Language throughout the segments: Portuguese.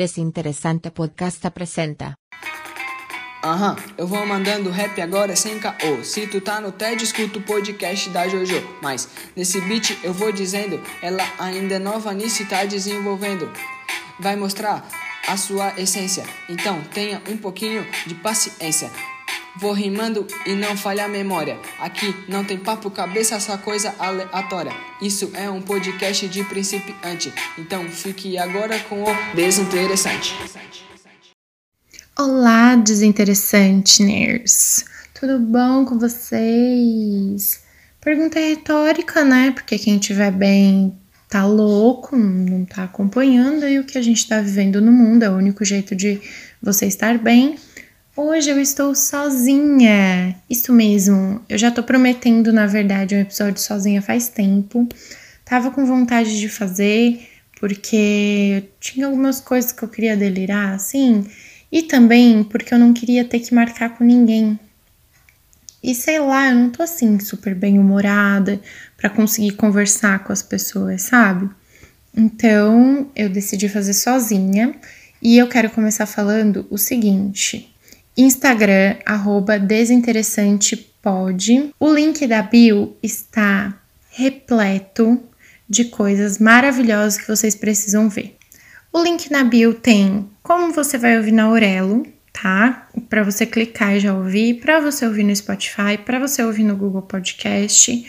Desinteressante Podcast apresenta. Aham, eu vou mandando rap agora sem caô. Se tu tá no TED, escuta o podcast da Jojo. Mas nesse beat eu vou dizendo, ela ainda é nova nisso e tá desenvolvendo. Vai mostrar a sua essência. Então tenha um pouquinho de paciência. Vou rimando e não falha a memória. Aqui não tem papo cabeça, essa coisa aleatória. Isso é um podcast de principiante. Então fique agora com o desinteressante. Olá, desinteressantes! Tudo bom com vocês? Pergunta retórica, né? Porque quem estiver bem tá louco, não tá acompanhando aí o que a gente tá vivendo no mundo, é o único jeito de você estar bem. Hoje eu estou sozinha. Isso mesmo. Eu já tô prometendo, na verdade, um episódio sozinha faz tempo. Tava com vontade de fazer, porque tinha algumas coisas que eu queria delirar, assim. E também porque eu não queria ter que marcar com ninguém. E sei lá, eu não tô assim super bem humorada para conseguir conversar com as pessoas, sabe? Então, eu decidi fazer sozinha e eu quero começar falando o seguinte: Instagram arroba desinteressantepod. O link da bio está repleto de coisas maravilhosas que vocês precisam ver. O link na bio tem como você vai ouvir na Aurelo, tá? Para você clicar e já ouvir, para você ouvir no Spotify, para você ouvir no Google Podcast.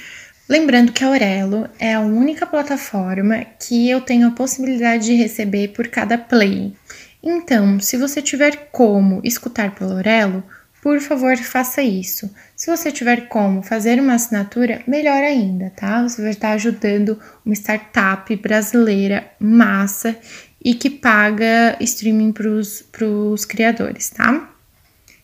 Lembrando que a Aurelo é a única plataforma que eu tenho a possibilidade de receber por cada play. Então, se você tiver como escutar pelo Aurelo, por favor, faça isso. Se você tiver como fazer uma assinatura, melhor ainda, tá? Você vai estar ajudando uma startup brasileira massa e que paga streaming para os criadores, tá?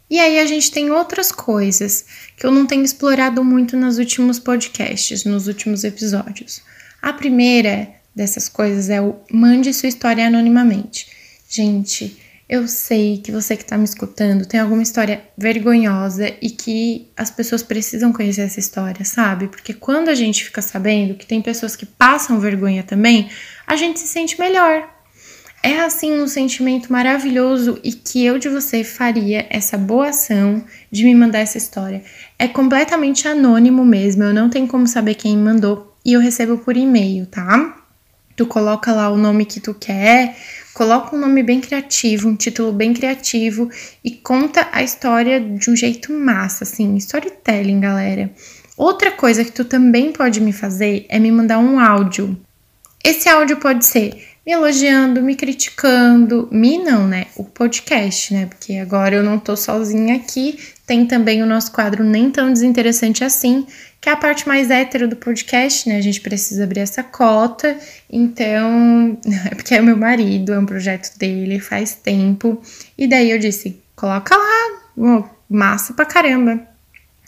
E aí a gente tem outras coisas que eu não tenho explorado muito nos últimos podcasts, nos últimos episódios. A primeira dessas coisas é o mande sua história anonimamente. Gente, eu sei que você que está me escutando tem alguma história vergonhosa e que as pessoas precisam conhecer essa história, sabe? Porque quando a gente fica sabendo que tem pessoas que passam vergonha também, a gente se sente melhor, é assim um sentimento maravilhoso e que eu de você faria essa boa ação de me mandar essa história. É completamente anônimo mesmo, eu não tenho como saber quem mandou e eu recebo por e-mail, tá? Tu coloca lá o nome que tu quer, coloca um nome bem criativo, um título bem criativo e conta a história de um jeito massa, assim, storytelling, galera. Outra coisa que tu também pode me fazer é me mandar um áudio. Esse áudio pode ser me elogiando, me criticando, me não, né? O podcast, né? Porque agora eu não tô sozinha aqui. Tem também o nosso quadro Nem Tão Desinteressante Assim, que é a parte mais hétero do podcast, né? A gente precisa abrir essa cota. Então, é porque é meu marido, é um projeto dele, faz tempo. E daí eu disse: coloca lá, massa pra caramba.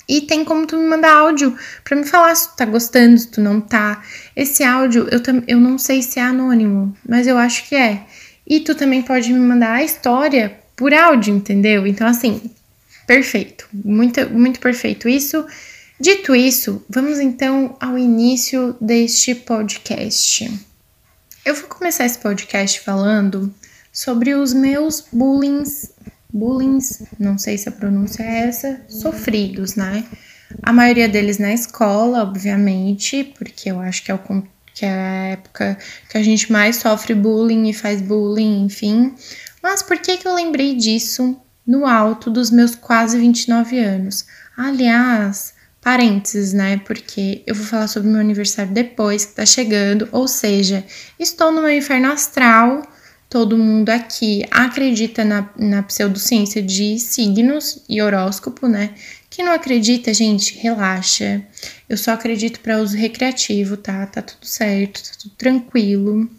E tem como tu me mandar áudio para me falar se tu tá gostando, se tu não tá. Esse áudio eu, eu não sei se é anônimo, mas eu acho que é. E tu também pode me mandar a história por áudio, entendeu? Então, assim, perfeito. Muito, muito perfeito isso. Dito isso, vamos então ao início deste podcast. Eu vou começar esse podcast falando sobre os meus bullying bullying, não sei se a pronúncia é essa, sofridos, né? A maioria deles na escola, obviamente, porque eu acho que é, o, que é a época que a gente mais sofre bullying e faz bullying, enfim. Mas por que, que eu lembrei disso no alto dos meus quase 29 anos? Aliás, parênteses, né? Porque eu vou falar sobre meu aniversário depois, que tá chegando, ou seja, estou no meu inferno astral todo mundo aqui acredita na, na pseudociência de signos e horóscopo, né? Quem não acredita, gente, relaxa. Eu só acredito para uso recreativo, tá? Tá tudo certo, tá tudo tranquilo.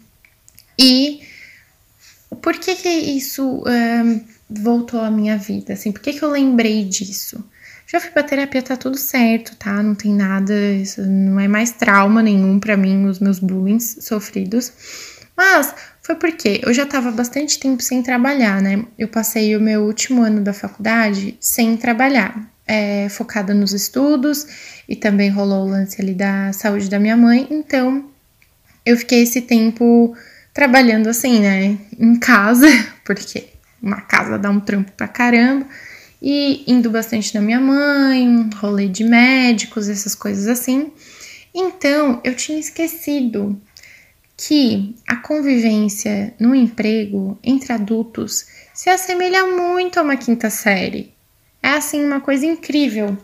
E por que que isso voltou à minha vida? Assim, por que que eu lembrei disso? Já fui pra terapia, tá tudo certo, tá? Não tem nada, isso não é mais trauma nenhum para mim, os meus bullying sofridos. Mas foi porque eu já estava bastante tempo sem trabalhar, né? Eu passei o meu último ano da faculdade sem trabalhar, é, focada nos estudos e também rolou o lance ali da saúde da minha mãe, então eu fiquei esse tempo trabalhando assim, né, em casa, porque uma casa dá um trampo pra caramba, e indo bastante na minha mãe, rolê de médicos, essas coisas assim. Então, eu tinha esquecido que a convivência no emprego entre adultos se assemelha muito a uma quinta série. É assim uma coisa incrível.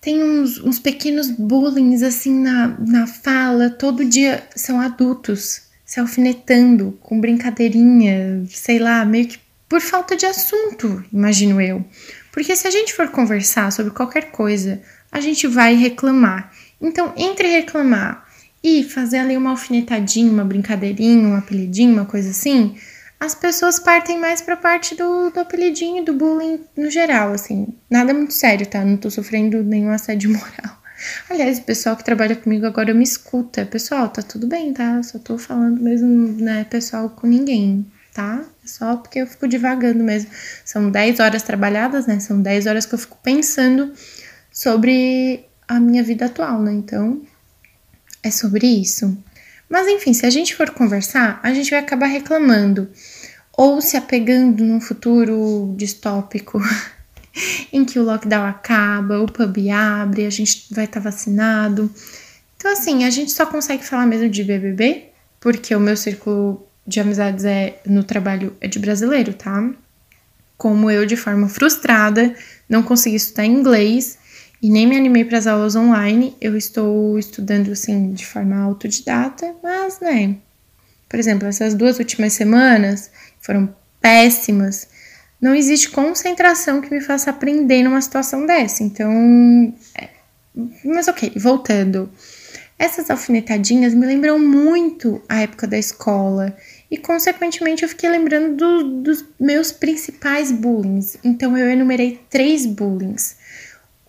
Tem uns, uns pequenos bullying assim na, na fala, todo dia são adultos se alfinetando com brincadeirinha, sei lá, meio que por falta de assunto, imagino eu. Porque se a gente for conversar sobre qualquer coisa, a gente vai reclamar. Então, entre reclamar e fazer ali uma alfinetadinha, uma brincadeirinha, um apelidinho, uma coisa assim, as pessoas partem mais pra parte do, do apelidinho, do bullying no geral, assim. Nada muito sério, tá? Não tô sofrendo nenhum assédio moral. Aliás, o pessoal que trabalha comigo agora me escuta. Pessoal, tá tudo bem, tá? Só tô falando mesmo, né, pessoal, com ninguém, tá? É só porque eu fico divagando mesmo. São 10 horas trabalhadas, né? São 10 horas que eu fico pensando sobre a minha vida atual, né? Então, é sobre isso. Mas enfim, se a gente for conversar, a gente vai acabar reclamando ou se apegando num futuro distópico em que o lockdown acaba, o pub abre, a gente vai estar tá vacinado. Então, assim, a gente só consegue falar mesmo de BBB, porque o meu círculo de amizades é no trabalho é de brasileiro, tá? Como eu, de forma frustrada, não consegui estudar inglês e nem me animei para as aulas online. Eu estou estudando assim de forma autodidata, mas né. Por exemplo, essas duas últimas semanas foram péssimas. Não existe concentração que me faça aprender numa situação dessa. Então, é. mas ok, voltando. Essas alfinetadinhas me lembram muito a época da escola e, consequentemente, eu fiquei lembrando do, dos meus principais bullying. Então, eu enumerei três bullying.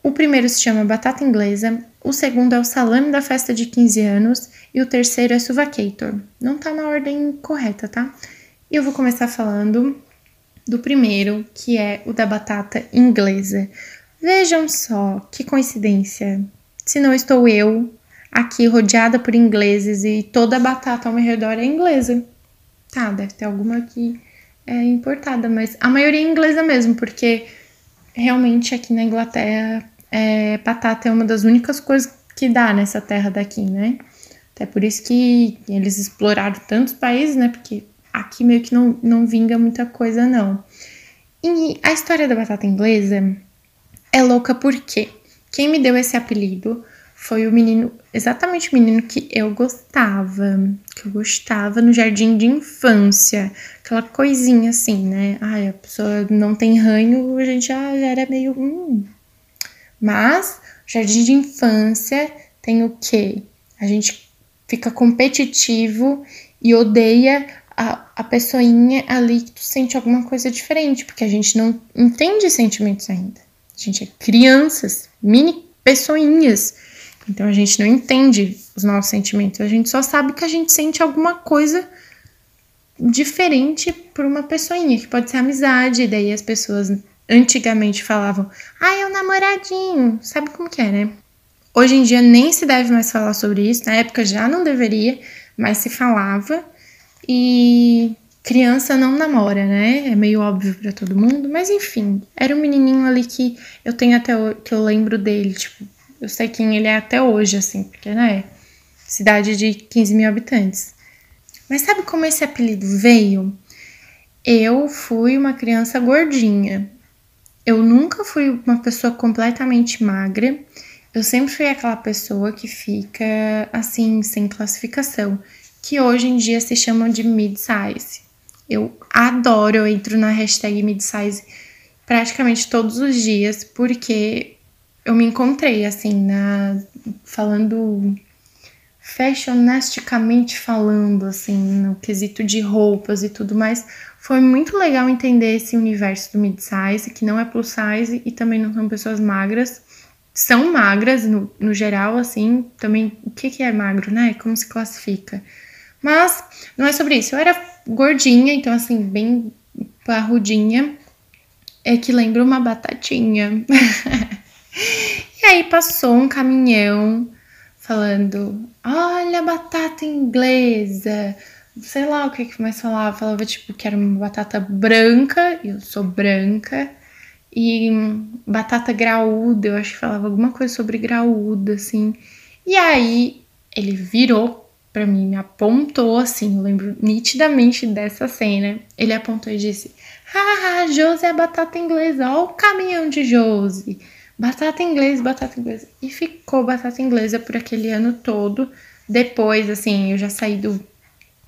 O primeiro se chama batata inglesa, o segundo é o salame da festa de 15 anos e o terceiro é suvacator. Não tá na ordem correta, tá? Eu vou começar falando do primeiro, que é o da batata inglesa. Vejam só que coincidência. Se não estou eu aqui rodeada por ingleses e toda a batata ao meu redor é inglesa. Tá, deve ter alguma aqui é, importada, mas a maioria é inglesa mesmo, porque realmente aqui na Inglaterra é, batata é uma das únicas coisas que dá nessa terra daqui, né? Até por isso que eles exploraram tantos países, né? Porque aqui meio que não, não vinga muita coisa, não. E a história da batata inglesa é louca porque quem me deu esse apelido foi o menino, exatamente o menino que eu gostava, que eu gostava no jardim de infância. Aquela coisinha assim, né? Ai, a pessoa não tem ranho, a gente já, já era meio. Hum, mas jardim de infância tem o quê? A gente fica competitivo e odeia a, a pessoinha ali que tu sente alguma coisa diferente, porque a gente não entende sentimentos ainda. A gente é crianças, mini pessoinhas. Então a gente não entende os nossos sentimentos, a gente só sabe que a gente sente alguma coisa diferente por uma pessoinha, que pode ser amizade, daí as pessoas antigamente falavam, ah, é o um namoradinho, sabe como que é, né? Hoje em dia nem se deve mais falar sobre isso, na época já não deveria, mas se falava. E criança não namora, né? É meio óbvio para todo mundo, mas enfim, era um menininho ali que eu tenho até que eu lembro dele, tipo, eu sei quem ele é até hoje, assim, porque, né? Cidade de 15 mil habitantes. Mas sabe como esse apelido veio? Eu fui uma criança gordinha. Eu nunca fui uma pessoa completamente magra. Eu sempre fui aquela pessoa que fica assim, sem classificação, que hoje em dia se chamam de mid-size. Eu adoro, eu entro na hashtag mid-size praticamente todos os dias, porque eu me encontrei assim, na falando fashionisticamente falando, assim, no quesito de roupas e tudo mais, foi muito legal entender esse universo do mid-size, que não é plus size e também não são pessoas magras. São magras no, no geral, assim, também o que, que é magro, né? Como se classifica. Mas não é sobre isso. Eu era gordinha, então assim, bem parrudinha. É que lembra uma batatinha. e aí passou um caminhão falando: Olha a batata inglesa, sei lá o que que mais falava. Falava, tipo, que era uma batata branca, e eu sou branca. E batata graúda, eu acho que falava alguma coisa sobre graúda, assim. E aí ele virou para mim, me apontou assim, eu lembro nitidamente dessa cena. Ele apontou e disse: Haha, Josi é batata inglesa, olha o caminhão de Josi. Batata inglesa, batata inglesa. E ficou batata inglesa por aquele ano todo. Depois, assim, eu já saí do,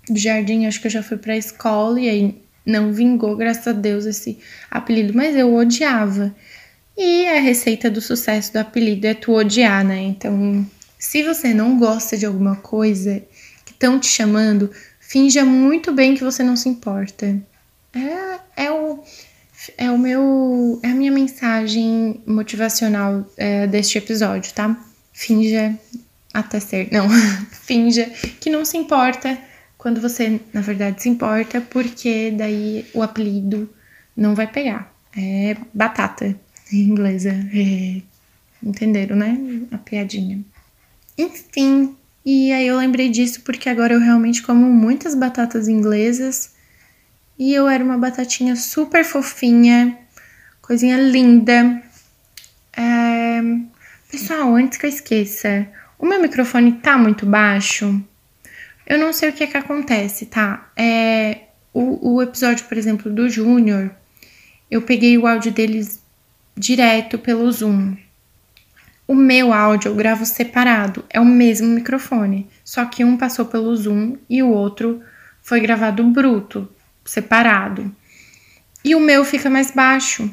do jardim, acho que eu já fui pra escola e aí não vingou, graças a Deus, esse apelido, mas eu odiava. E a receita do sucesso do apelido é tu odiar, né? Então, se você não gosta de alguma coisa que estão te chamando, finja muito bem que você não se importa. É, é, o, é o meu. É a minha mensagem motivacional é, deste episódio, tá? Finja até ser. Não, finja que não se importa quando você, na verdade, se importa, porque daí o apelido não vai pegar. É batata em inglesa. É, entenderam, né? A piadinha. Enfim, e aí eu lembrei disso porque agora eu realmente como muitas batatas inglesas e eu era uma batatinha super fofinha, coisinha linda. É... Pessoal, antes que eu esqueça, o meu microfone tá muito baixo. Eu não sei o que é que acontece, tá? É, o, o episódio, por exemplo, do Júnior, eu peguei o áudio deles direto pelo Zoom. O meu áudio eu gravo separado, é o mesmo microfone, só que um passou pelo Zoom e o outro foi gravado bruto, separado. E o meu fica mais baixo.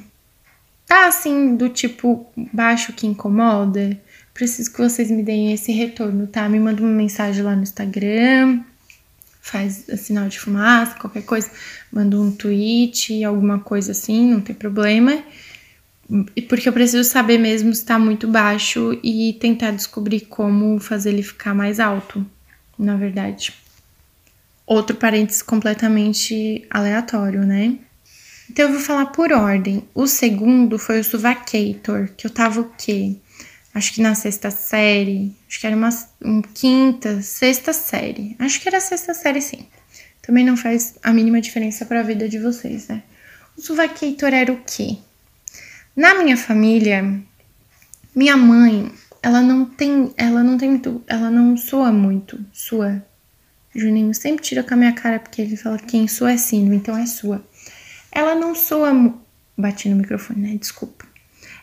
Tá assim, do tipo baixo que incomoda preciso que vocês me deem esse retorno, tá? Me manda uma mensagem lá no Instagram, faz sinal de fumaça, qualquer coisa, manda um tweet, alguma coisa assim, não tem problema. Porque eu preciso saber mesmo se tá muito baixo e tentar descobrir como fazer ele ficar mais alto, na verdade. Outro parênteses completamente aleatório, né? Então eu vou falar por ordem. O segundo foi o Suvacator, que eu tava o quê? acho que na sexta série, acho que era uma, quinta, sexta série. Acho que era sexta série, sim. Também não faz a mínima diferença para a vida de vocês, né? O suvaqueitor era o quê? Na minha família, minha mãe, ela não tem, ela não tem muito, ela não soa muito, sua. Juninho sempre tira com a minha cara porque ele fala que quem sua é sino, então é sua. Ela não soa, bati no microfone, né? Desculpa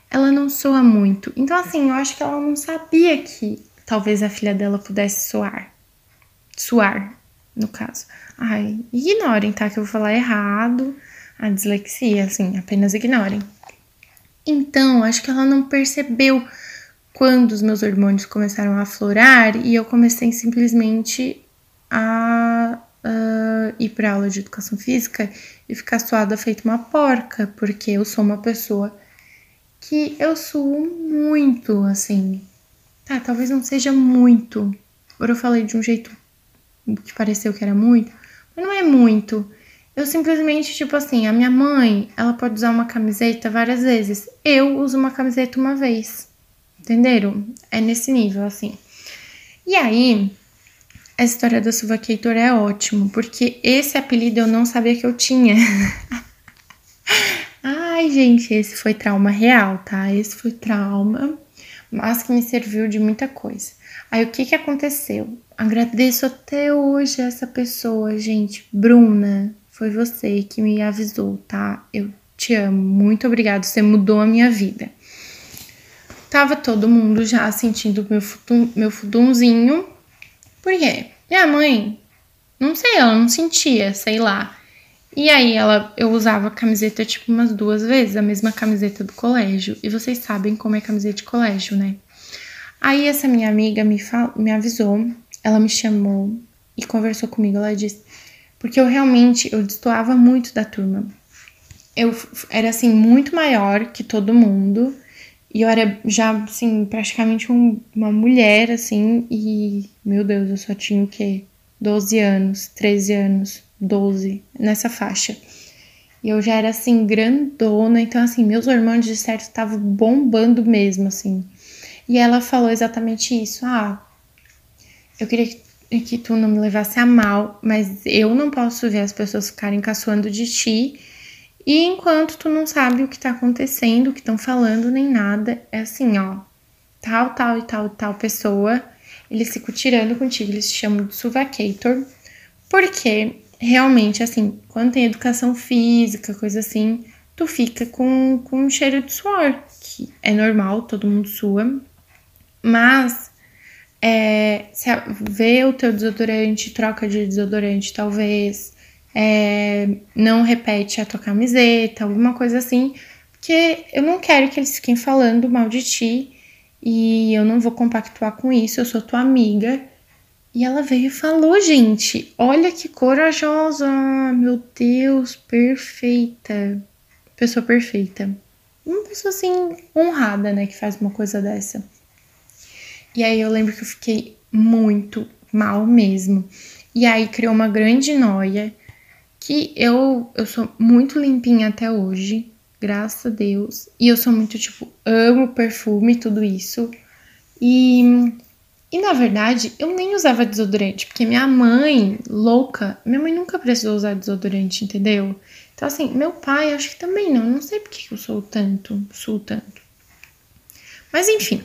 ela não soa muito. Então, assim, eu acho que ela não sabia que talvez a filha dela pudesse soar. Suar, no caso. Ai, ignorem, tá? Que eu vou falar errado. A dislexia, assim, apenas ignorem. Então, acho que ela não percebeu quando os meus hormônios começaram a aflorar e eu comecei simplesmente a uh, ir para aula de educação física e ficar suada feito uma porca, porque eu sou uma pessoa que eu suo muito, assim. Tá, talvez não seja muito. Agora eu falei de um jeito que pareceu que era muito, mas não é muito. Eu simplesmente, tipo assim, a minha mãe, ela pode usar uma camiseta várias vezes. Eu uso uma camiseta uma vez. Entenderam? É nesse nível, assim. E aí, a história da Suvacator é ótimo, porque esse apelido eu não sabia que eu tinha. Ai, gente, esse foi trauma real, tá? Esse foi trauma, mas que me serviu de muita coisa. Aí o que que aconteceu? Agradeço até hoje essa pessoa, gente. Bruna, foi você que me avisou, tá? Eu te amo. Muito obrigada, você mudou a minha vida. Tava todo mundo já sentindo meu, futum, meu fudunzinho. Por quê? Minha mãe, não sei, ela não sentia, sei lá. E aí ela, eu usava a camiseta tipo umas duas vezes, a mesma camiseta do colégio. E vocês sabem como é camiseta de colégio, né? Aí essa minha amiga me, fal, me avisou, ela me chamou e conversou comigo. Ela disse, porque eu realmente eu destoava muito da turma. Eu era assim muito maior que todo mundo e eu era já assim praticamente um, uma mulher assim e meu Deus, eu só tinha o quê? 12 anos, 13 anos. 12, nessa faixa. E eu já era assim, grandona, então assim, meus hormônios de certo estavam bombando mesmo, assim. E ela falou exatamente isso. Ah, eu queria que que tu não me levasse a mal, mas eu não posso ver as pessoas ficarem caçoando de ti. E enquanto tu não sabe o que tá acontecendo, o que estão falando, nem nada, é assim, ó, tal, tal e tal, tal pessoa, eles ficam tirando contigo, eles se chamam de suvacator, porque realmente, assim, quando tem educação física, coisa assim, tu fica com, com um cheiro de suor, que é normal, todo mundo sua, mas é, se vê o teu desodorante, troca de desodorante, talvez, é, não repete a tua camiseta, alguma coisa assim, porque eu não quero que eles fiquem falando mal de ti e eu não vou compactuar com isso, eu sou tua amiga. E ela veio e falou, gente, olha que corajosa, meu Deus, perfeita, pessoa perfeita. Uma pessoa assim, honrada, né, que faz uma coisa dessa. E aí eu lembro que eu fiquei muito mal mesmo. E aí criou uma grande noia que eu, eu sou muito limpinha até hoje, graças a Deus. E eu sou muito, tipo, amo perfume e tudo isso. E, e na verdade, eu nem usava desodorante, porque minha mãe, louca, minha mãe nunca precisou usar desodorante, entendeu? Então, assim, meu pai, acho que também não. Não sei porque eu sou tanto, sou tanto. Mas enfim,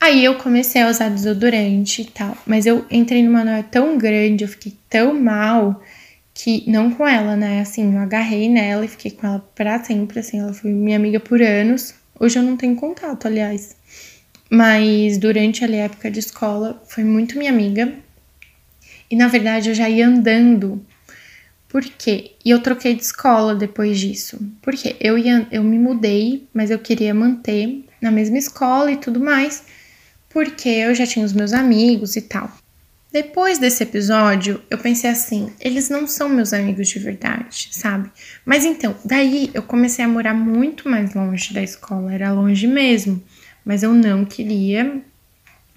Aí eu comecei a usar desodorante e tal, mas eu entrei numa noia tão grande, eu fiquei tão mal que não com ela, né? Assim, eu agarrei nela e fiquei com ela pra sempre, assim, ela foi minha amiga por anos. Hoje eu não tenho contato, aliás. Mas durante a época de escola foi muito minha amiga. E na verdade eu já ia andando. Por quê? E eu troquei de escola depois disso. Porque eu ia, eu me mudei, mas eu queria manter na mesma escola e tudo mais porque eu já tinha os meus amigos e tal. Depois desse episódio, eu pensei assim: eles não são meus amigos de verdade, sabe? Mas então, daí eu comecei a morar muito mais longe da escola, era longe mesmo. Mas eu não queria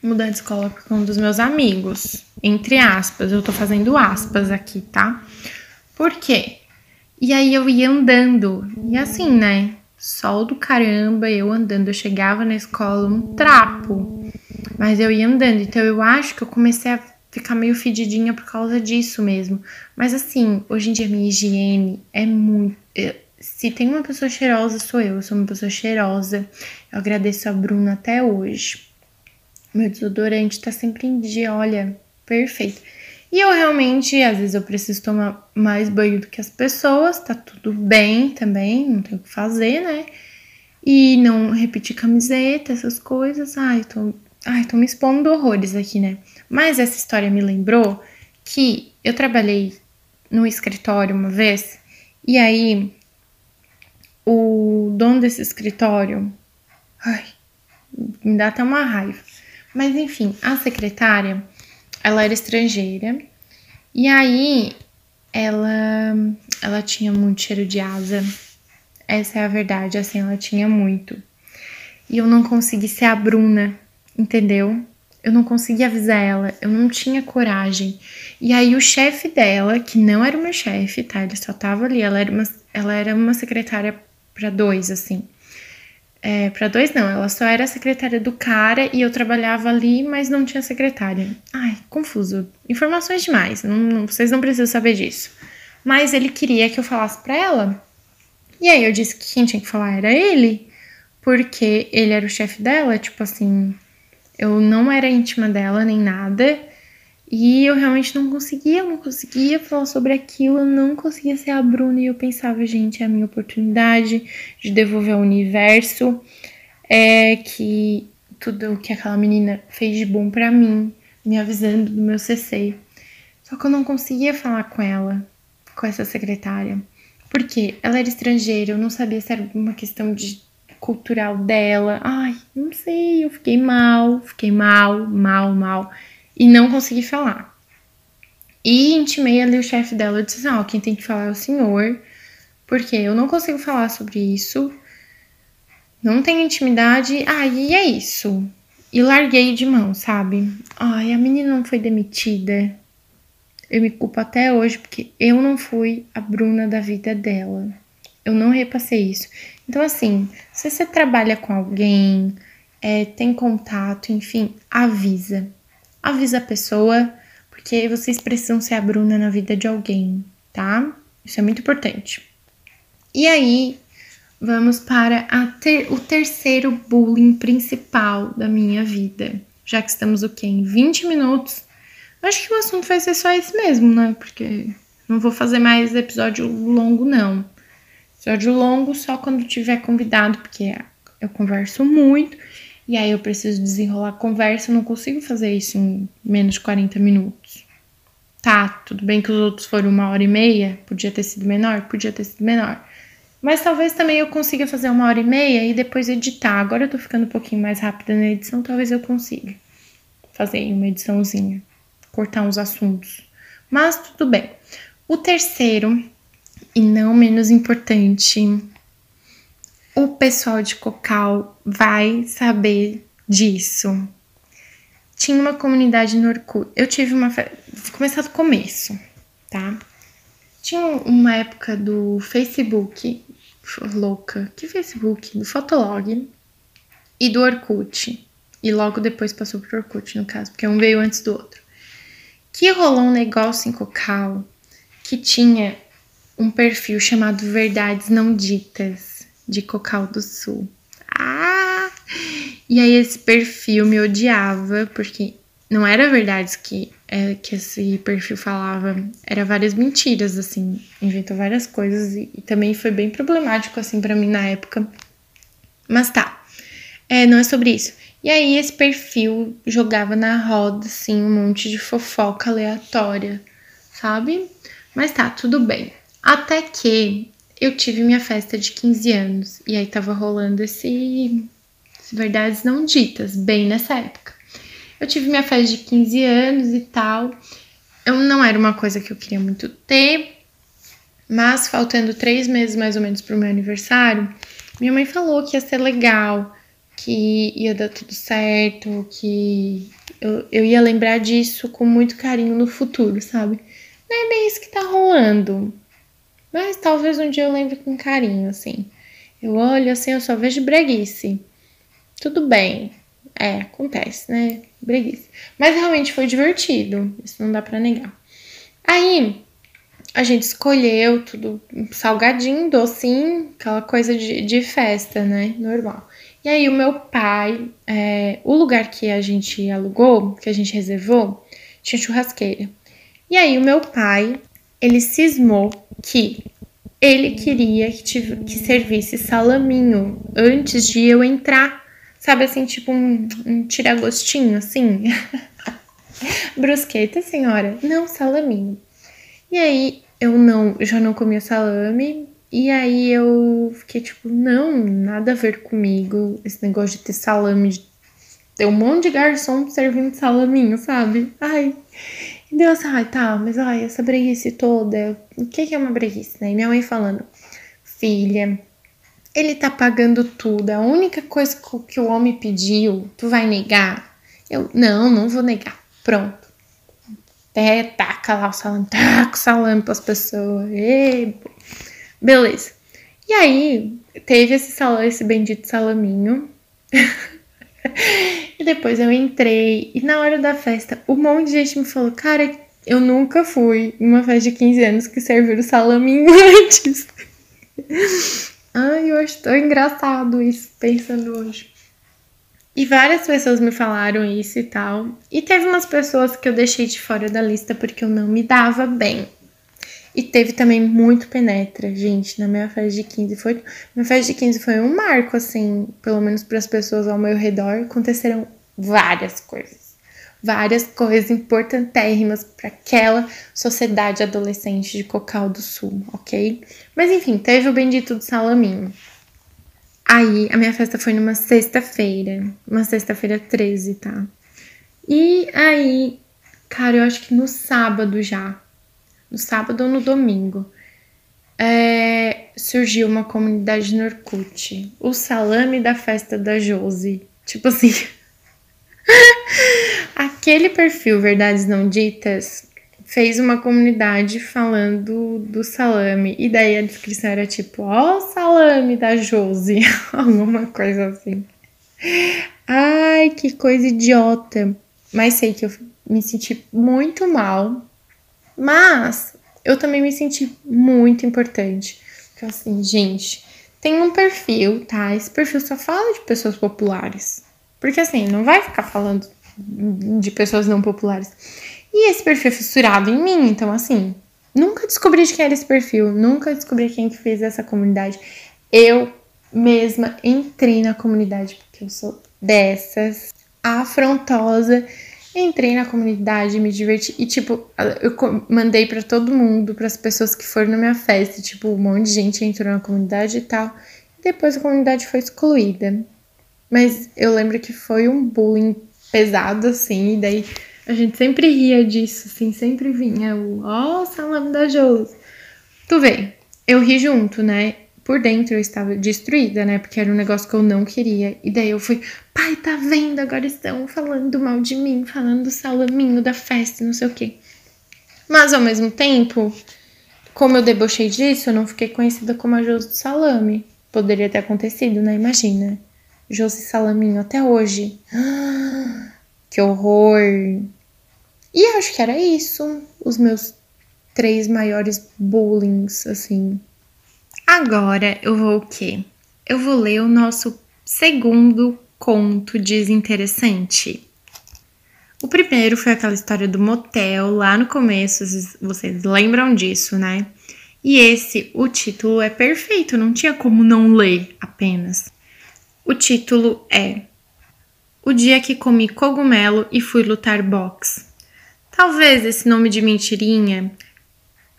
mudar de escola por um dos meus amigos. Entre aspas, eu tô fazendo aspas aqui, tá? Por quê? E aí eu ia andando, e assim, né? Sol do caramba, eu andando, eu chegava na escola um trapo. Mas eu ia andando, então eu acho que eu comecei a ficar meio fedidinha por causa disso mesmo. Mas assim, hoje em dia minha higiene é muito. Se tem uma pessoa cheirosa, sou eu. Eu sou uma pessoa cheirosa. Eu agradeço a Bruna até hoje. Meu desodorante tá sempre em dia, olha, perfeito. E eu realmente, às vezes, eu preciso tomar mais banho do que as pessoas, tá tudo bem também, não tem o que fazer, né? E não repetir camiseta, essas coisas. Ai, tô Ai, tô me expondo horrores aqui, né? Mas essa história me lembrou que eu trabalhei no escritório uma vez e aí o dono desse escritório. Ai, me dá até uma raiva. Mas enfim, a secretária, ela era estrangeira e aí ela ela tinha muito cheiro de asa. Essa é a verdade, assim, ela tinha muito. E eu não consegui ser a Bruna entendeu? Eu não conseguia avisar ela, eu não tinha coragem. E aí o chefe dela, que não era o meu chefe, tá? Ele só tava ali, ela era uma, ela era uma secretária para dois, assim. É, para dois não, ela só era secretária do cara e eu trabalhava ali, mas não tinha secretária. Ai, confuso. Informações demais, não, não, vocês não precisam saber disso. Mas ele queria que eu falasse para ela. E aí eu disse que quem tinha que falar era ele, porque ele era o chefe dela, tipo assim, eu não era íntima dela nem nada. E eu realmente não conseguia, eu não conseguia falar sobre aquilo, eu não conseguia ser a Bruna. E eu pensava, gente, é a minha oportunidade de devolver ao universo. É que tudo que aquela menina fez de bom para mim, me avisando do meu CC. Só que eu não conseguia falar com ela, com essa secretária. Porque ela era estrangeira, eu não sabia se era uma questão de cultural dela. Ai, não sei, eu fiquei mal, fiquei mal, mal, mal. E não consegui falar. E intimei ali o chefe dela disse: oh, quem tem que falar é o senhor, porque eu não consigo falar sobre isso. Não tenho intimidade. Ah, e é isso. E larguei de mão, sabe? Ai, a menina não foi demitida. Eu me culpo até hoje porque eu não fui a Bruna da vida dela. Eu não repassei isso. Então, assim, se você trabalha com alguém, é, tem contato, enfim, avisa. Avisa a pessoa, Porque vocês precisam ser a Bruna na vida de alguém, tá? Isso é muito importante. E aí, vamos para ter, o terceiro bullying principal da minha vida. Já que estamos o quê? Em 20 minutos. Acho que o assunto vai ser só esse mesmo, né? Porque não vou fazer mais episódio longo, não. Episódio longo só quando tiver convidado, porque eu converso muito. E aí eu preciso desenrolar a conversa, eu não consigo fazer isso em menos de 40 minutos. Tá, tudo bem que os outros foram uma hora e meia, podia ter sido menor, podia ter sido menor. Mas talvez também eu consiga fazer uma hora e meia e depois editar. Agora eu tô ficando um pouquinho mais rápida na edição, talvez eu consiga fazer uma ediçãozinha, cortar uns assuntos. Mas tudo bem. O terceiro, e não menos importante, o pessoal de Cocal vai saber disso. Tinha uma comunidade no Orkut. Eu tive uma. Vou começar do começo, tá? Tinha uma época do Facebook, louca, que Facebook? Do Fotolog e do Orkut. E logo depois passou pro Orkut, no caso, porque um veio antes do outro. Que rolou um negócio em Cocal que tinha um perfil chamado Verdades Não Ditas de Cocal do Sul. Ah! E aí esse perfil me odiava, porque não era verdade que, é, que esse perfil falava, era várias mentiras, assim, inventou várias coisas e, e também foi bem problemático, assim, para mim na época. Mas tá, é, não é sobre isso. E aí esse perfil jogava na roda, assim, um monte de fofoca aleatória, sabe? Mas tá, tudo bem. Até que eu tive minha festa de 15 anos e aí tava rolando esse, esse verdades não ditas, bem nessa época. Eu tive minha festa de 15 anos e tal. Eu não era uma coisa que eu queria muito ter, mas faltando três meses mais ou menos pro meu aniversário, minha mãe falou que ia ser legal, que ia dar tudo certo, que eu, eu ia lembrar disso com muito carinho no futuro, sabe? Não é bem isso que tá rolando. Mas talvez um dia eu lembre com carinho, assim. Eu olho assim, eu só vejo breguice. Tudo bem. É, acontece, né? Breguice. Mas realmente foi divertido. Isso não dá pra negar. Aí, a gente escolheu tudo salgadinho, docinho, aquela coisa de, de festa, né? Normal. E aí, o meu pai, é, o lugar que a gente alugou, que a gente reservou, tinha churrasqueira. E aí, o meu pai, ele cismou que ele queria que, tive, que servisse salaminho antes de eu entrar. Sabe assim, tipo um, um tiragostinho, assim? Brusqueta, senhora? Não, salaminho. E aí eu não, já não comia salame. E aí eu fiquei tipo, não, nada a ver comigo. Esse negócio de ter salame. Ter um monte de garçom servindo salaminho, sabe? Ai. E Deus, ai, tá, mas ai, essa breguice toda, o que, é uma breguice, né? E minha mãe falando, filha, ele tá pagando tudo, a única coisa que o homem pediu, tu vai negar? Eu, não, não vou negar, pronto. Até taca lá o salame, taca o salame pras pessoas, e... beleza. E aí, teve esse salame, esse bendito salaminho. E depois eu entrei e na hora da festa, um monte de gente me falou: Cara, eu nunca fui em uma festa de 15 anos que serviram salaminho antes. Ai, eu acho tão engraçado isso, pensando hoje. E várias pessoas me falaram isso e tal. E teve umas pessoas que eu deixei de fora da lista porque eu não me dava bem. E teve também muito penetra, gente, na minha festa de 15. Foi, minha festa de 15 foi um marco, assim, pelo menos para as pessoas ao meu redor. Aconteceram várias coisas. Várias coisas importantérrimas para aquela sociedade adolescente de Cocal do Sul, ok? Mas enfim, teve o bendito do salaminho. Aí, a minha festa foi numa sexta-feira, uma sexta-feira 13, tá? E aí, cara, eu acho que no sábado já, no sábado ou no domingo, é, surgiu uma comunidade no Orkut. O salame da festa da Josi. Tipo assim. Aquele perfil Verdades Não Ditas fez uma comunidade falando do salame. E daí a descrição era tipo, ó, salame da Josi. Alguma coisa assim. Ai, que coisa idiota. Mas sei que eu me senti muito mal, mas eu também me senti muito importante. Porque assim, gente, tem um perfil, tá? Esse perfil só fala de pessoas populares. Porque assim, não vai ficar falando de pessoas não populares. E esse perfil é fissurado em mim, então assim, nunca descobri de quem era esse perfil, nunca descobri quem que fez essa comunidade. Eu mesma entrei na comunidade porque eu sou dessas, afrontosa. Entrei na comunidade, me diverti e tipo, eu mandei para todo mundo, para as pessoas que foram na minha festa, tipo, um monte de gente entrou na comunidade e tal. Depois a comunidade foi excluída. Mas eu lembro que foi um bullying pesado assim, e daí a gente sempre ria disso, assim, sempre vinha o ó, oh, salame da Josi. Tu vê, eu ri junto, né? Por dentro eu estava destruída, né? Porque era um negócio que eu não queria. E daí eu fui, pai, tá vendo? Agora estão falando mal de mim, falando do salaminho da festa, não sei o quê. Mas ao mesmo tempo, como eu debochei disso, eu não fiquei conhecida como a Josi do Salame. Poderia ter acontecido, né? Imagina. Josi Salaminho até hoje. Que horror! E acho que era isso, os meus três maiores bullings, assim. Agora eu vou o quê? Eu vou ler o nosso segundo conto desinteressante. O primeiro foi aquela história do motel lá no começo, vocês lembram disso, né? E esse, o título é perfeito, não tinha como não ler apenas. O título é O dia que comi cogumelo e fui lutar boxe. Talvez esse nome de mentirinha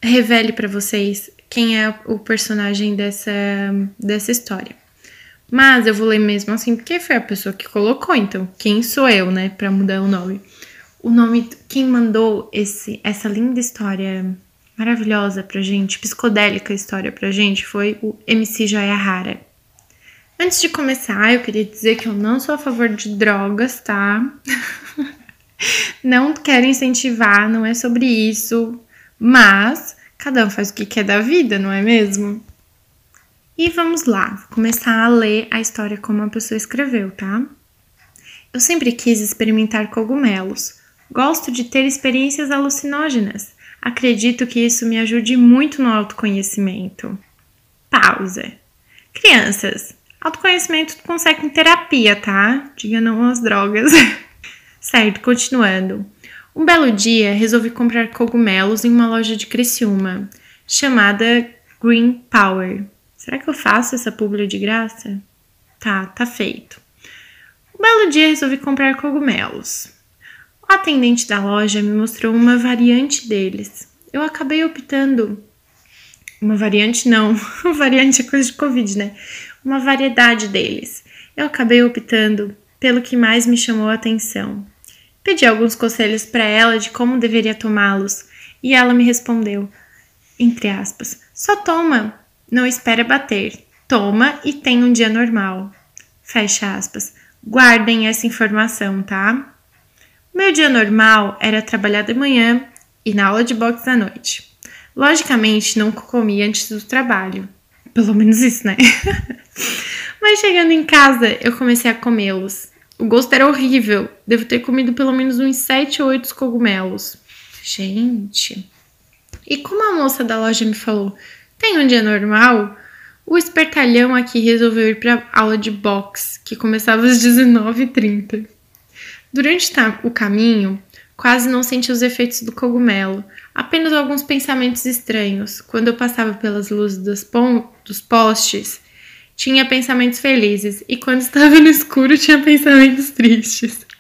revele para vocês quem é o personagem dessa, dessa história. Mas eu vou ler mesmo assim, porque foi a pessoa que colocou, então quem sou eu, né, para mudar o nome? O nome, quem mandou esse, essa linda história maravilhosa pra gente, psicodélica história pra gente, foi o MC Jayahara. Antes de começar, eu queria dizer que eu não sou a favor de drogas, tá? não quero incentivar, não é sobre isso, mas cada um faz o que quer da vida, não é mesmo? E vamos lá, vou começar a ler a história como a pessoa escreveu, tá? Eu sempre quis experimentar cogumelos. Gosto de ter experiências alucinógenas. Acredito que isso me ajude muito no autoconhecimento. Pausa. Crianças, autoconhecimento tu consegue em terapia, tá? Diga não às drogas. Certo, continuando. Um belo dia, resolvi comprar cogumelos em uma loja de Criciúma, chamada Green Power. Será que eu faço essa publi de graça? Tá, tá feito. Um belo dia, resolvi comprar cogumelos. O atendente da loja me mostrou uma variante deles. Eu acabei optando. Uma variante não, variante é coisa de Covid, né? Uma variedade deles. Eu acabei optando pelo que mais me chamou a atenção. Pedi alguns conselhos para ela de como deveria tomá-los e ela me respondeu, entre aspas, só toma, não espera bater, toma e tem um dia normal. Fecha aspas. Guardem essa informação, tá? Meu dia normal era trabalhar de manhã e na aula de boxe à noite. Logicamente, não comi antes do trabalho. Pelo menos isso, né? Mas chegando em casa, eu comecei a comê-los. O gosto era horrível. Devo ter comido pelo menos uns 7 ou 8 cogumelos. Gente. E como a moça da loja me falou, tem um dia normal? O espertalhão aqui resolveu ir para aula de boxe, que começava às 19h30. Durante o caminho, quase não senti os efeitos do cogumelo, apenas alguns pensamentos estranhos. Quando eu passava pelas luzes dos, dos postes, tinha pensamentos felizes e quando estava no escuro tinha pensamentos tristes.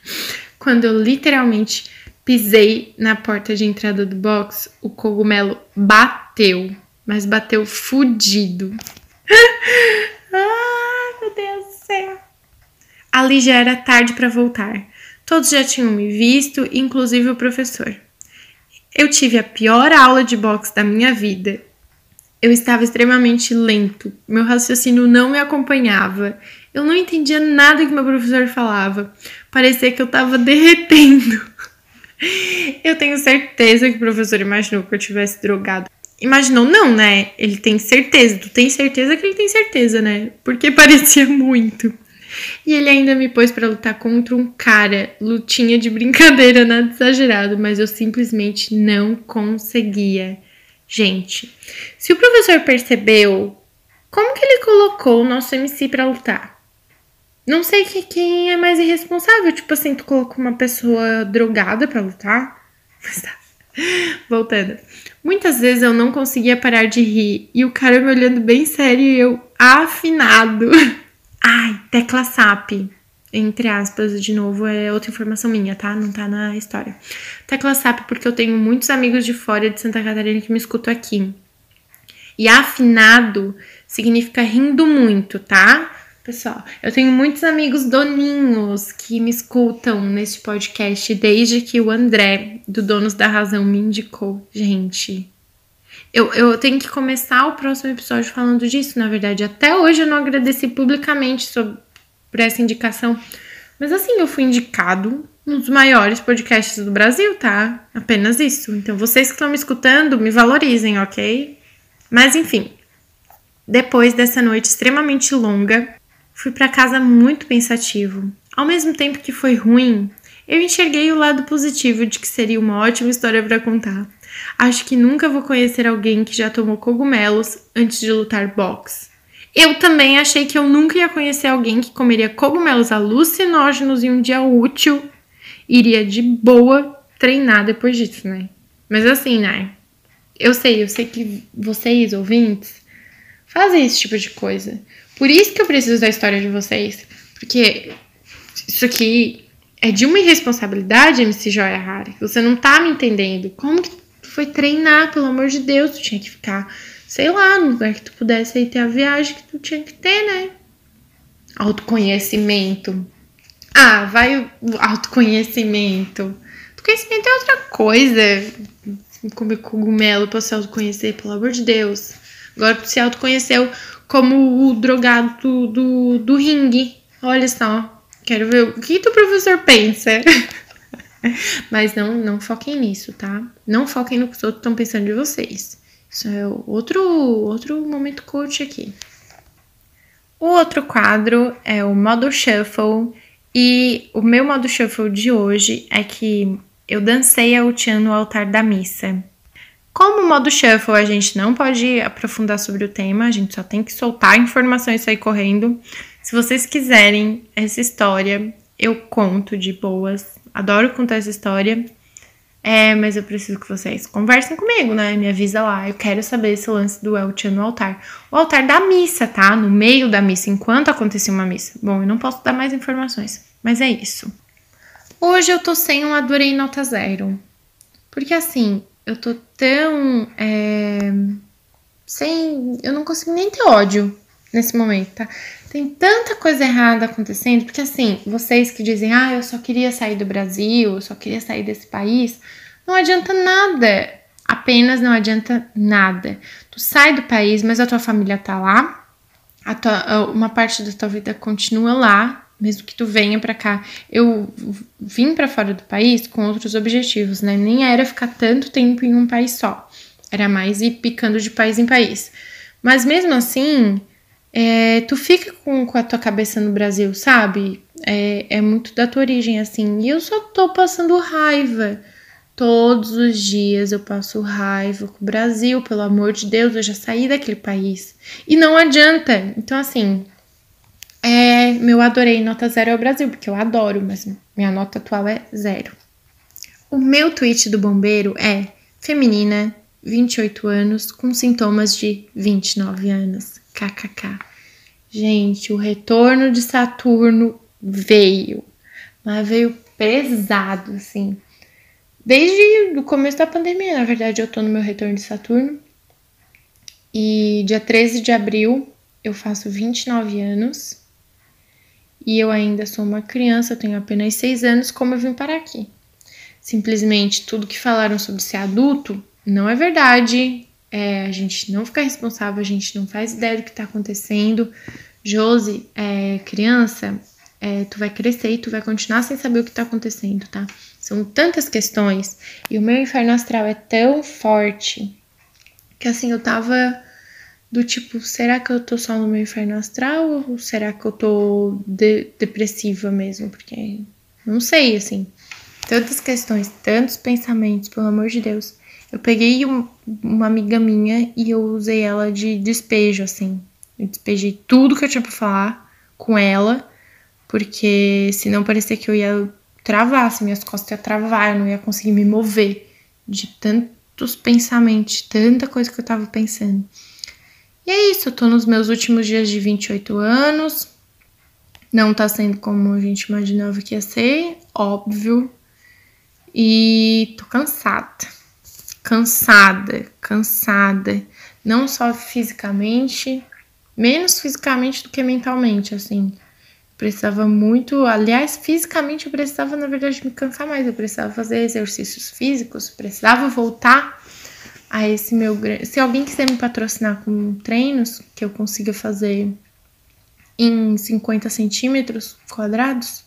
Quando eu literalmente pisei na porta de entrada do box, o cogumelo bateu, mas bateu fudido. ah, meu Deus do céu. Ali já era tarde para voltar. Todos já tinham me visto, inclusive o professor. Eu tive a pior aula de boxe da minha vida eu estava extremamente lento, meu raciocínio não me acompanhava, eu não entendia nada que meu professor falava, parecia que eu estava derretendo. Eu tenho certeza que o professor imaginou que eu tivesse drogado. Imaginou, não, né? Ele tem certeza. Tu tem certeza que ele tem certeza, né? Porque parecia muito. E ele ainda me pôs para lutar contra um cara, lutinha de brincadeira, nada exagerado, mas eu simplesmente não conseguia. Gente, se o professor percebeu, como que ele colocou o nosso MC para lutar? Não sei que, quem é mais irresponsável, tipo assim, tu colocou uma pessoa drogada para lutar? Mas tá. Voltando. Muitas vezes eu não conseguia parar de rir e o cara me olhando bem sério e eu afinado. Ai, tecla SAP. Entre aspas, de novo, é outra informação minha, tá? Não tá na história. Tecla SAP porque eu tenho muitos amigos de fora de Santa Catarina que me escutam aqui. E afinado significa rindo muito, tá? Pessoal, eu tenho muitos amigos doninhos que me escutam neste podcast desde que o André, do Donos da Razão, me indicou. Gente, eu, eu tenho que começar o próximo episódio falando disso, na verdade. Até hoje eu não agradeci publicamente sobre, por essa indicação. Mas assim, eu fui indicado um dos maiores podcasts do Brasil, tá? Apenas isso. Então, vocês que estão me escutando, me valorizem, ok? Mas enfim, depois dessa noite extremamente longa, Fui para casa muito pensativo. Ao mesmo tempo que foi ruim, eu enxerguei o lado positivo de que seria uma ótima história para contar. Acho que nunca vou conhecer alguém que já tomou cogumelos antes de lutar boxe. Eu também achei que eu nunca ia conhecer alguém que comeria cogumelos alucinógenos em um dia útil iria de boa treinar depois disso, né? Mas assim, né? Eu sei, eu sei que vocês, ouvintes, fazem esse tipo de coisa. Por isso que eu preciso da história de vocês. Porque isso aqui é de uma irresponsabilidade, MC Joia Rara. Você não tá me entendendo. Como que tu foi treinar, pelo amor de Deus? Tu tinha que ficar, sei lá, no lugar que tu pudesse aí ter a viagem que tu tinha que ter, né? Autoconhecimento. Ah, vai o autoconhecimento. Autoconhecimento é outra coisa. Comer cogumelo pra se autoconhecer, pelo amor de Deus. Agora tu se autoconheceu como o drogado do, do, ringue. Olha só, quero ver o que o professor pensa. Mas não, não foquem nisso, tá? Não foquem no que os outros estão pensando de vocês. Isso é outro, outro momento coach aqui. O outro quadro é o modo shuffle. E o meu modo shuffle de hoje é que eu dancei a Utian no altar da missa. Como modo shuffle, a gente não pode aprofundar sobre o tema, a gente só tem que soltar informações e sair correndo. Se vocês quiserem essa história, eu conto de boas. Adoro contar essa história. É, mas eu preciso que vocês conversem comigo, né? Me avisa lá. Eu quero saber esse lance do El no altar. O altar da missa, tá? No meio da missa, enquanto acontecia uma missa. Bom, eu não posso dar mais informações, mas é isso. Hoje eu tô sem um adorei nota zero. Porque assim, eu tô tão. É, sem. Eu não consigo nem ter ódio nesse momento, tá? Tem tanta coisa errada acontecendo, porque assim, vocês que dizem, ah, eu só queria sair do Brasil, eu só queria sair desse país, não adianta nada. Apenas não adianta nada. Tu sai do país, mas a tua família tá lá, tua, uma parte da tua vida continua lá, mesmo que tu venha para cá. Eu vim para fora do país com outros objetivos, né? Nem era ficar tanto tempo em um país só. Era mais ir picando de país em país. Mas mesmo assim, é, tu fica com, com a tua cabeça no Brasil, sabe? É, é muito da tua origem, assim. E eu só tô passando raiva. Todos os dias eu passo raiva com o Brasil, pelo amor de Deus, eu já saí daquele país. E não adianta. Então, assim, é, meu adorei nota zero é o Brasil, porque eu adoro, mas minha nota atual é zero. O meu tweet do bombeiro é feminina, 28 anos, com sintomas de 29 anos. KKK. Gente, o retorno de Saturno veio, mas veio pesado, assim. Desde o começo da pandemia, na verdade, eu tô no meu retorno de Saturno. E dia 13 de abril eu faço 29 anos e eu ainda sou uma criança, tenho apenas seis anos, como eu vim parar aqui? Simplesmente tudo que falaram sobre ser adulto não é verdade. É, a gente não fica responsável, a gente não faz ideia do que está acontecendo. Josi, é, criança, é, tu vai crescer e tu vai continuar sem saber o que está acontecendo, tá? São tantas questões e o meu inferno astral é tão forte que assim eu tava do tipo, será que eu tô só no meu inferno astral ou será que eu tô de depressiva mesmo? Porque não sei, assim. Tantas questões, tantos pensamentos, pelo amor de Deus. Eu peguei um, uma amiga minha e eu usei ela de despejo, assim. Eu despejei tudo que eu tinha pra falar com ela, porque senão parecia que eu ia travar, assim, minhas costas iam travar, eu não ia conseguir me mover de tantos pensamentos, tanta coisa que eu tava pensando. E é isso, eu tô nos meus últimos dias de 28 anos. Não tá sendo como a gente imaginava que ia ser, óbvio. E tô cansada. Cansada, cansada. Não só fisicamente, menos fisicamente do que mentalmente, assim. Precisava muito, aliás, fisicamente eu precisava, na verdade, me cansar mais. Eu precisava fazer exercícios físicos, precisava voltar a esse meu. Se alguém quiser me patrocinar com treinos que eu consiga fazer em 50 centímetros quadrados,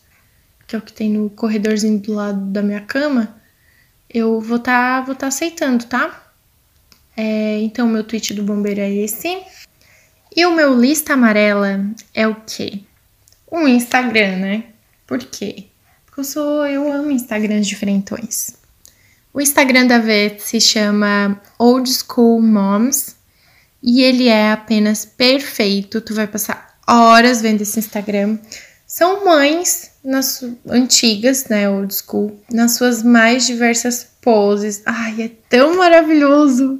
que é o que tem no corredorzinho do lado da minha cama, eu vou estar tá, vou tá aceitando, tá? É, então, meu tweet do bombeiro é esse. E o meu lista amarela é o quê? Um Instagram, né? Por quê? Porque eu sou, eu amo Instagrams diferentões. O Instagram da Vet se chama Old School Moms e ele é apenas perfeito. Tu vai passar horas vendo esse Instagram. São mães nas antigas, né, old school, nas suas mais diversas poses. Ai, é tão maravilhoso.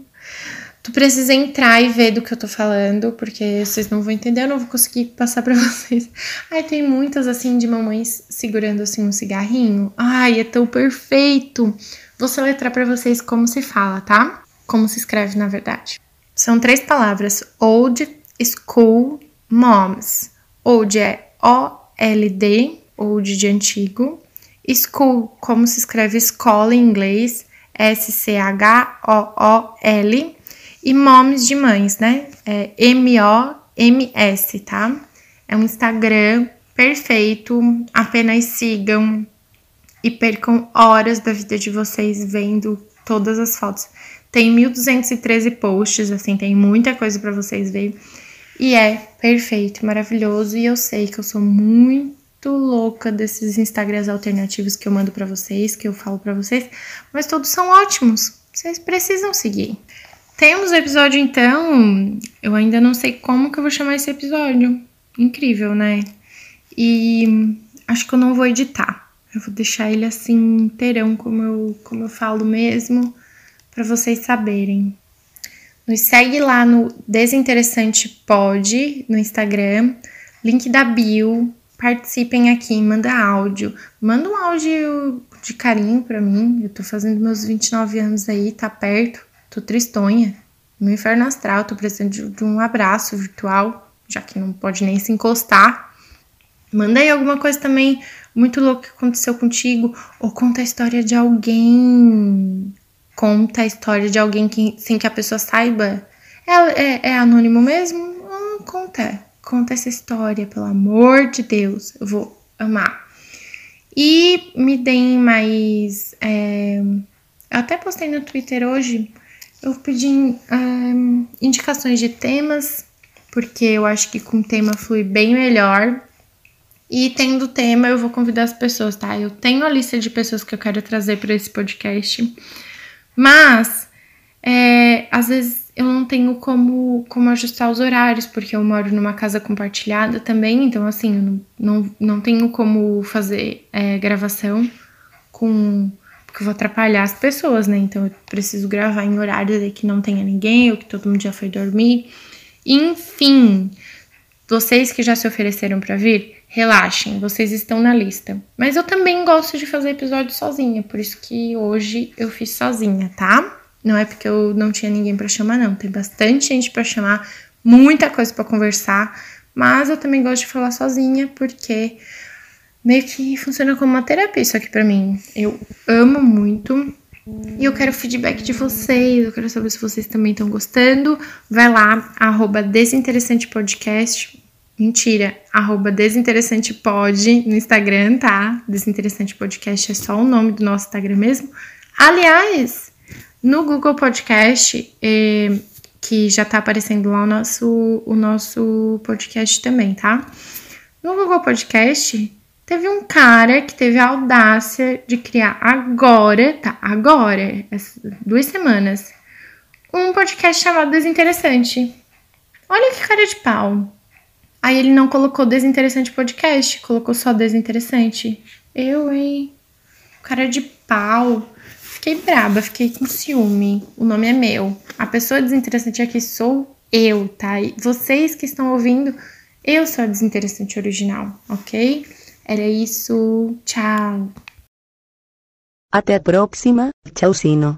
Tu precisa entrar e ver do que eu tô falando, porque vocês não vão entender, eu não vou conseguir passar para vocês. Ai, tem muitas assim de mamães segurando assim um cigarrinho. Ai, é tão perfeito. Vou soletrar para vocês como se fala, tá? Como se escreve, na verdade. São três palavras: old, school, moms. Old é O-L-D, old de antigo. School, como se escreve escola em inglês, S-C-H-O-O-L. E moms de mães, né? É M-O-M-S, tá? É um Instagram perfeito. Apenas sigam, e percam horas da vida de vocês vendo todas as fotos. Tem 1213 posts, assim, tem muita coisa para vocês verem. E é perfeito, maravilhoso. E eu sei que eu sou muito louca desses Instagrams alternativos que eu mando para vocês, que eu falo para vocês, mas todos são ótimos. Vocês precisam seguir. Temos o episódio então, eu ainda não sei como que eu vou chamar esse episódio. Incrível, né? E acho que eu não vou editar. Eu vou deixar ele assim inteirão, como eu, como eu falo mesmo, para vocês saberem. Nos segue lá no Desinteressante Pod no Instagram, link da bio. Participem aqui, manda áudio. Manda um áudio de carinho para mim. Eu tô fazendo meus 29 anos aí, tá perto. Tô tristonha. Meu inferno astral, tô precisando de, de um abraço virtual, já que não pode nem se encostar. Manda aí alguma coisa também muito louco que aconteceu contigo, ou conta a história de alguém. Conta a história de alguém que, sem que a pessoa saiba. É, é, é anônimo mesmo? Ah, conta. Conta essa história, pelo amor de Deus. Eu vou amar. E me deem mais. É, eu até postei no Twitter hoje. Eu pedi um, indicações de temas, porque eu acho que com tema flui bem melhor. E tendo tema, eu vou convidar as pessoas, tá? Eu tenho a lista de pessoas que eu quero trazer para esse podcast, mas é, às vezes eu não tenho como, como ajustar os horários, porque eu moro numa casa compartilhada também, então assim, eu não, não, não tenho como fazer é, gravação com. Porque eu vou atrapalhar as pessoas, né? Então eu preciso gravar em horários que não tenha ninguém, ou que todo mundo já foi dormir. Enfim, vocês que já se ofereceram para vir, Relaxem, vocês estão na lista. Mas eu também gosto de fazer episódio sozinha, por isso que hoje eu fiz sozinha, tá? Não é porque eu não tinha ninguém para chamar, não. Tem bastante gente para chamar, muita coisa para conversar, mas eu também gosto de falar sozinha porque meio que funciona como uma terapia isso aqui para mim. Eu amo muito e eu quero feedback de vocês, eu quero saber se vocês também estão gostando. Vai lá, arroba Desinteressante Podcast, Mentira, arroba Desinteressante Pod no Instagram, tá? Desinteressante Podcast é só o nome do nosso Instagram mesmo. Aliás, no Google Podcast, eh, que já tá aparecendo lá o nosso, o nosso podcast também, tá? No Google Podcast, teve um cara que teve a audácia de criar agora, tá? Agora, duas semanas, um podcast chamado Desinteressante. Olha que cara de pau. Aí ele não colocou Desinteressante Podcast, colocou só Desinteressante. Eu, hein? Cara de pau. Fiquei braba, fiquei com ciúme. O nome é meu. A pessoa desinteressante aqui sou eu, tá? E vocês que estão ouvindo, eu sou a desinteressante original, ok? Era isso. Tchau. Até a próxima. Tchauzinho.